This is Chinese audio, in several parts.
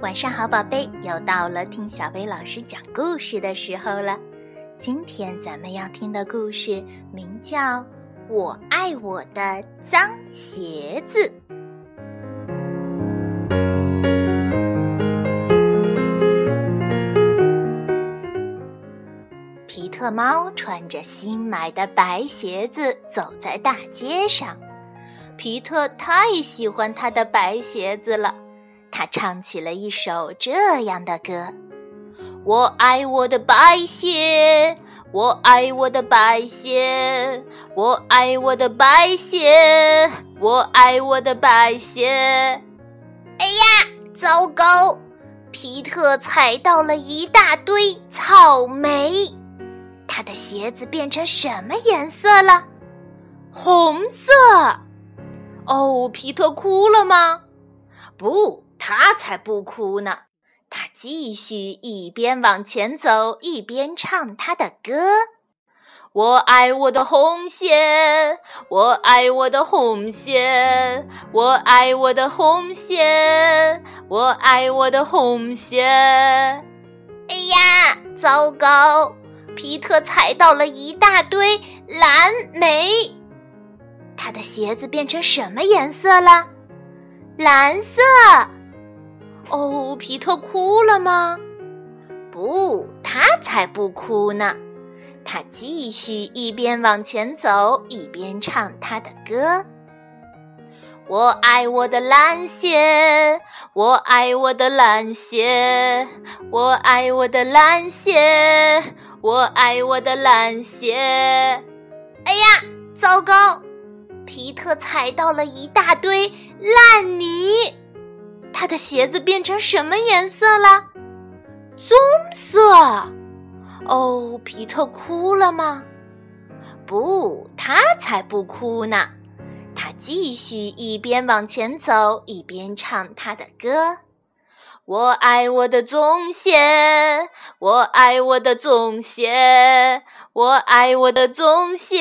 晚上好，宝贝，又到了听小薇老师讲故事的时候了。今天咱们要听的故事名叫《我爱我的脏鞋子》。皮特猫穿着新买的白鞋子走在大街上，皮特太喜欢他的白鞋子了。他唱起了一首这样的歌：“我爱我的白鞋，我爱我的白鞋，我爱我的白鞋，我爱我的白鞋。”哎呀，糟糕！皮特踩到了一大堆草莓，他的鞋子变成什么颜色了？红色。哦，皮特哭了吗？不。他才不哭呢！他继续一边往前走，一边唱他的歌：“我爱我的红鞋，我爱我的红鞋，我爱我的红鞋，我爱我的红鞋。”哎呀，糟糕！皮特踩到了一大堆蓝莓，他的鞋子变成什么颜色了？蓝色。哦，皮特哭了吗？不，他才不哭呢。他继续一边往前走，一边唱他的歌：“我爱我的蓝鞋，我爱我的蓝鞋，我爱我的蓝鞋，我爱我的蓝鞋。”哎呀，糟糕！皮特踩到了一大堆烂泥。他的鞋子变成什么颜色了？棕色。哦，皮特哭了吗？不，他才不哭呢。他继续一边往前走，一边唱他的歌：“我爱我的棕鞋，我爱我的棕鞋，我爱我的棕鞋，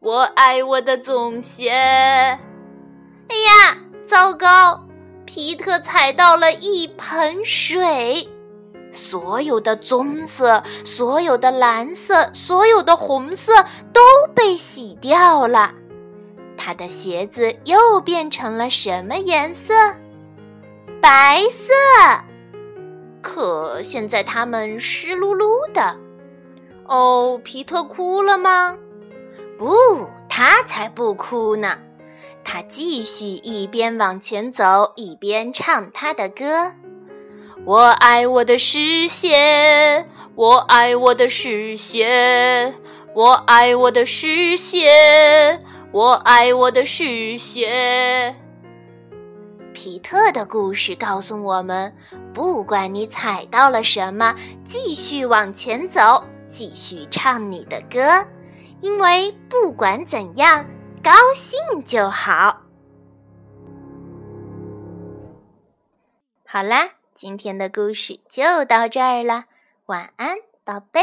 我爱我的棕鞋。”哎呀，糟糕！皮特踩到了一盆水，所有的棕色、所有的蓝色、所有的红色都被洗掉了。他的鞋子又变成了什么颜色？白色。可现在它们湿漉漉的。哦，皮特哭了吗？不，他才不哭呢。他继续一边往前走，一边唱他的歌：“我爱我的诗鞋，我爱我的诗鞋，我爱我的诗鞋，我爱我的诗鞋。”皮特的故事告诉我们：不管你踩到了什么，继续往前走，继续唱你的歌，因为不管怎样。高兴就好。好啦，今天的故事就到这儿了，晚安，宝贝。